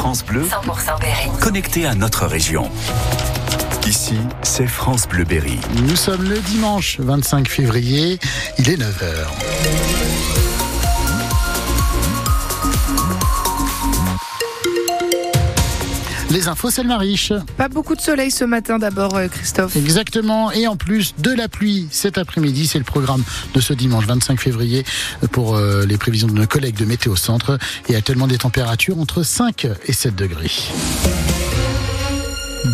France Bleu, 100% Berry. Connecté à notre région. Ici, c'est France Bleu Berry. Nous sommes le dimanche 25 février, il est 9h. Les infos, c'est le mariche. Pas beaucoup de soleil ce matin d'abord, euh, Christophe. Exactement. Et en plus de la pluie cet après-midi, c'est le programme de ce dimanche 25 février pour euh, les prévisions de nos collègues de Météo Centre. Et actuellement des températures entre 5 et 7 degrés.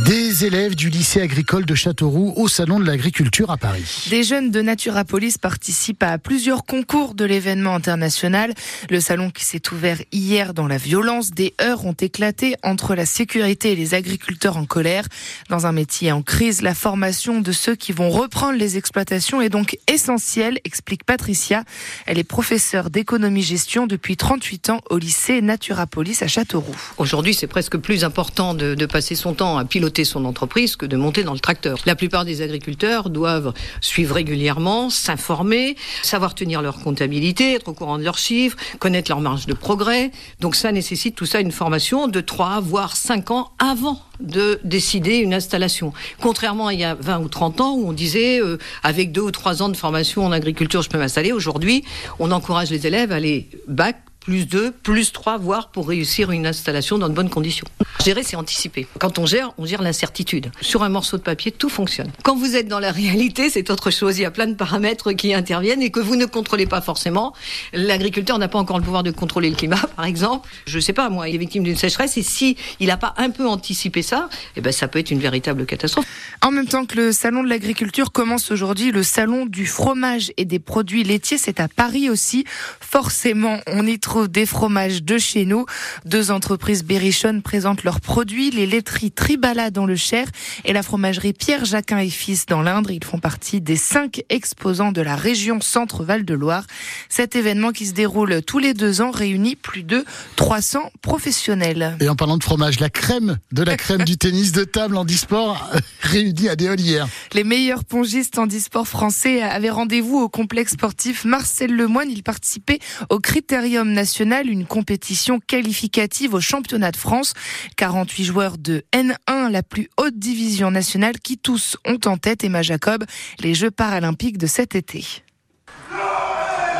Des élèves du lycée agricole de Châteauroux au Salon de l'agriculture à Paris. Des jeunes de Naturapolis participent à plusieurs concours de l'événement international. Le salon qui s'est ouvert hier dans la violence, des heures ont éclaté entre la sécurité et les agriculteurs en colère. Dans un métier en crise, la formation de ceux qui vont reprendre les exploitations est donc essentielle, explique Patricia. Elle est professeure d'économie-gestion depuis 38 ans au lycée Naturapolis à Châteauroux. Aujourd'hui, c'est presque plus important de, de passer son temps à piloter son entreprise que de monter dans le tracteur. La plupart des agriculteurs doivent suivre régulièrement, s'informer, savoir tenir leur comptabilité, être au courant de leurs chiffres, connaître leur marge de progrès. Donc ça nécessite tout ça une formation de 3 voire 5 ans avant de décider une installation. Contrairement à il y a 20 ou 30 ans où on disait euh, avec 2 ou 3 ans de formation en agriculture je peux m'installer, aujourd'hui on encourage les élèves à aller bac plus 2, plus 3, voire pour réussir une installation dans de bonnes conditions. Gérer, c'est anticiper. Quand on gère, on gère l'incertitude. Sur un morceau de papier, tout fonctionne. Quand vous êtes dans la réalité, c'est autre chose. Il y a plein de paramètres qui interviennent et que vous ne contrôlez pas forcément. L'agriculteur n'a pas encore le pouvoir de contrôler le climat, par exemple. Je sais pas, moi, il est victime d'une sécheresse et si n'a pas un peu anticipé ça, eh ben, ça peut être une véritable catastrophe. En même temps que le salon de l'agriculture commence aujourd'hui, le salon du fromage et des produits laitiers, c'est à Paris aussi. Forcément, on y trouve des fromages de chez nous. Deux entreprises berrichonnes présentent leurs produits, les laiteries Tribala dans le Cher et la fromagerie Pierre Jacquin et Fils dans l'Indre. Ils font partie des cinq exposants de la région Centre-Val de Loire. Cet événement qui se déroule tous les deux ans réunit plus de 300 professionnels. Et en parlant de fromage, la crème de la crème du tennis de table en disport réunie à Déolière. Les meilleurs pongistes en disport français avaient rendez-vous au complexe sportif Marcel Lemoine. Il participait au Critérium national une compétition qualificative au championnat de France. 48 joueurs de N1, la plus haute division nationale, qui tous ont en tête Emma Jacob, les Jeux paralympiques de cet été.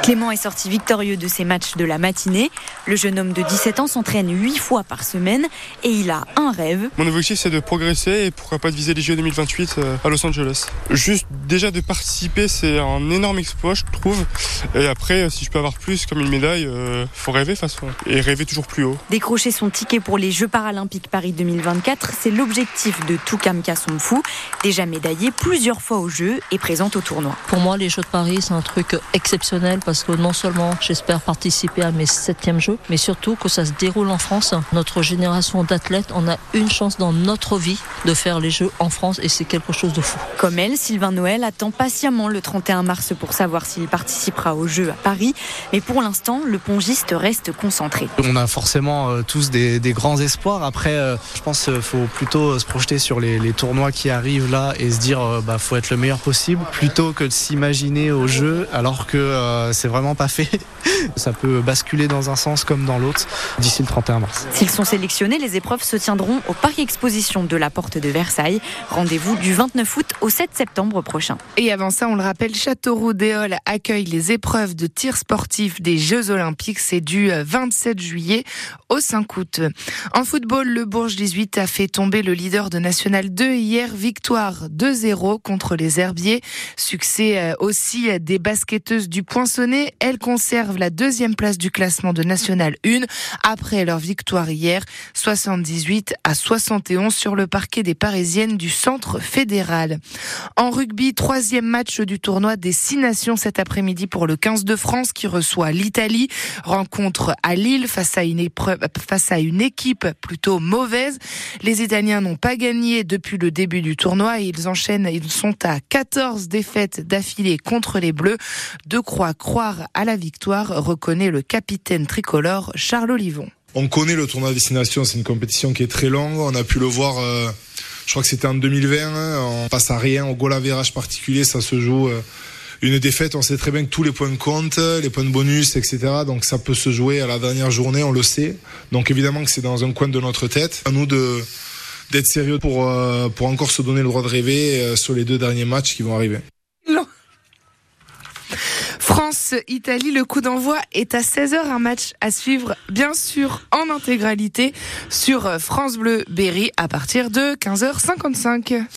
Clément est sorti victorieux de ses matchs de la matinée. Le jeune homme de 17 ans s'entraîne 8 fois par semaine et il a un rêve. Mon objectif c'est de progresser et pourquoi pas de viser les Jeux 2028 euh, à Los Angeles. Juste déjà de participer c'est un énorme exploit je trouve. Et après euh, si je peux avoir plus comme une médaille, euh, faut rêver de façon et rêver toujours plus haut. Décrocher son ticket pour les Jeux paralympiques Paris 2024, c'est l'objectif de Toukam Kassonfou, déjà médaillé plusieurs fois aux Jeux et présente au tournoi. Pour moi les Jeux de Paris c'est un truc exceptionnel parce que non seulement j'espère participer à mes septièmes Jeux, mais surtout que ça se déroule en France. Notre génération d'athlètes, on a une chance dans notre vie de faire les Jeux en France et c'est quelque chose de fou. Comme elle, Sylvain Noël attend patiemment le 31 mars pour savoir s'il participera aux Jeux à Paris, mais pour l'instant, le pongiste reste concentré. On a forcément euh, tous des, des, grands espoirs. Après, euh, je pense qu'il faut plutôt se projeter sur les, les, tournois qui arrivent là et se dire euh, bah faut être le meilleur possible plutôt que de s'imaginer aux Jeux alors que euh, c'est vraiment pas fait. Ça peut basculer dans un sens comme dans l'autre d'ici le 31 mars. S'ils sont sélectionnés, les épreuves se tiendront au Parc Exposition de la Porte de Versailles. Rendez-vous du 29 août au 7 septembre prochain. Et avant ça, on le rappelle, Châteauroux d'Éole accueille les épreuves de tir sportif des Jeux Olympiques. C'est du 27 juillet au 5 août. En football, le Bourges 18 a fait tomber le leader de National 2 hier. Victoire 2-0 contre les Herbiers. Succès euh, aussi des basketteuses du Poinçonnet. Elles conservent la deuxième place du classement de National 1 après leur victoire hier 78 à 71 sur le parquet des Parisiennes du Centre fédéral. En rugby, troisième match du tournoi des Six Nations cet après-midi pour le 15 de France qui reçoit l'Italie. Rencontre à Lille face à une épreuve, face à une équipe plutôt mauvaise. Les Italiens n'ont pas gagné depuis le début du tournoi et ils enchaînent, ils sont à 14 défaites d'affilée contre les Bleus. De croix croire à la victoire, reconnaît le capitaine tricolore Charles Olivon. On connaît le tournoi Destination, c'est une compétition qui est très longue. On a pu le voir, euh, je crois que c'était en 2020. Hein, on passe à rien, au goal à virage particulier, ça se joue. Euh, une défaite, on sait très bien que tous les points comptent, les points de bonus, etc. Donc ça peut se jouer à la dernière journée, on le sait. Donc évidemment que c'est dans un coin de notre tête. À nous de d'être sérieux pour euh, pour encore se donner le droit de rêver sur les deux derniers matchs qui vont arriver. France-Italie, le coup d'envoi est à 16h, un match à suivre bien sûr en intégralité sur France Bleu Berry à partir de 15h55.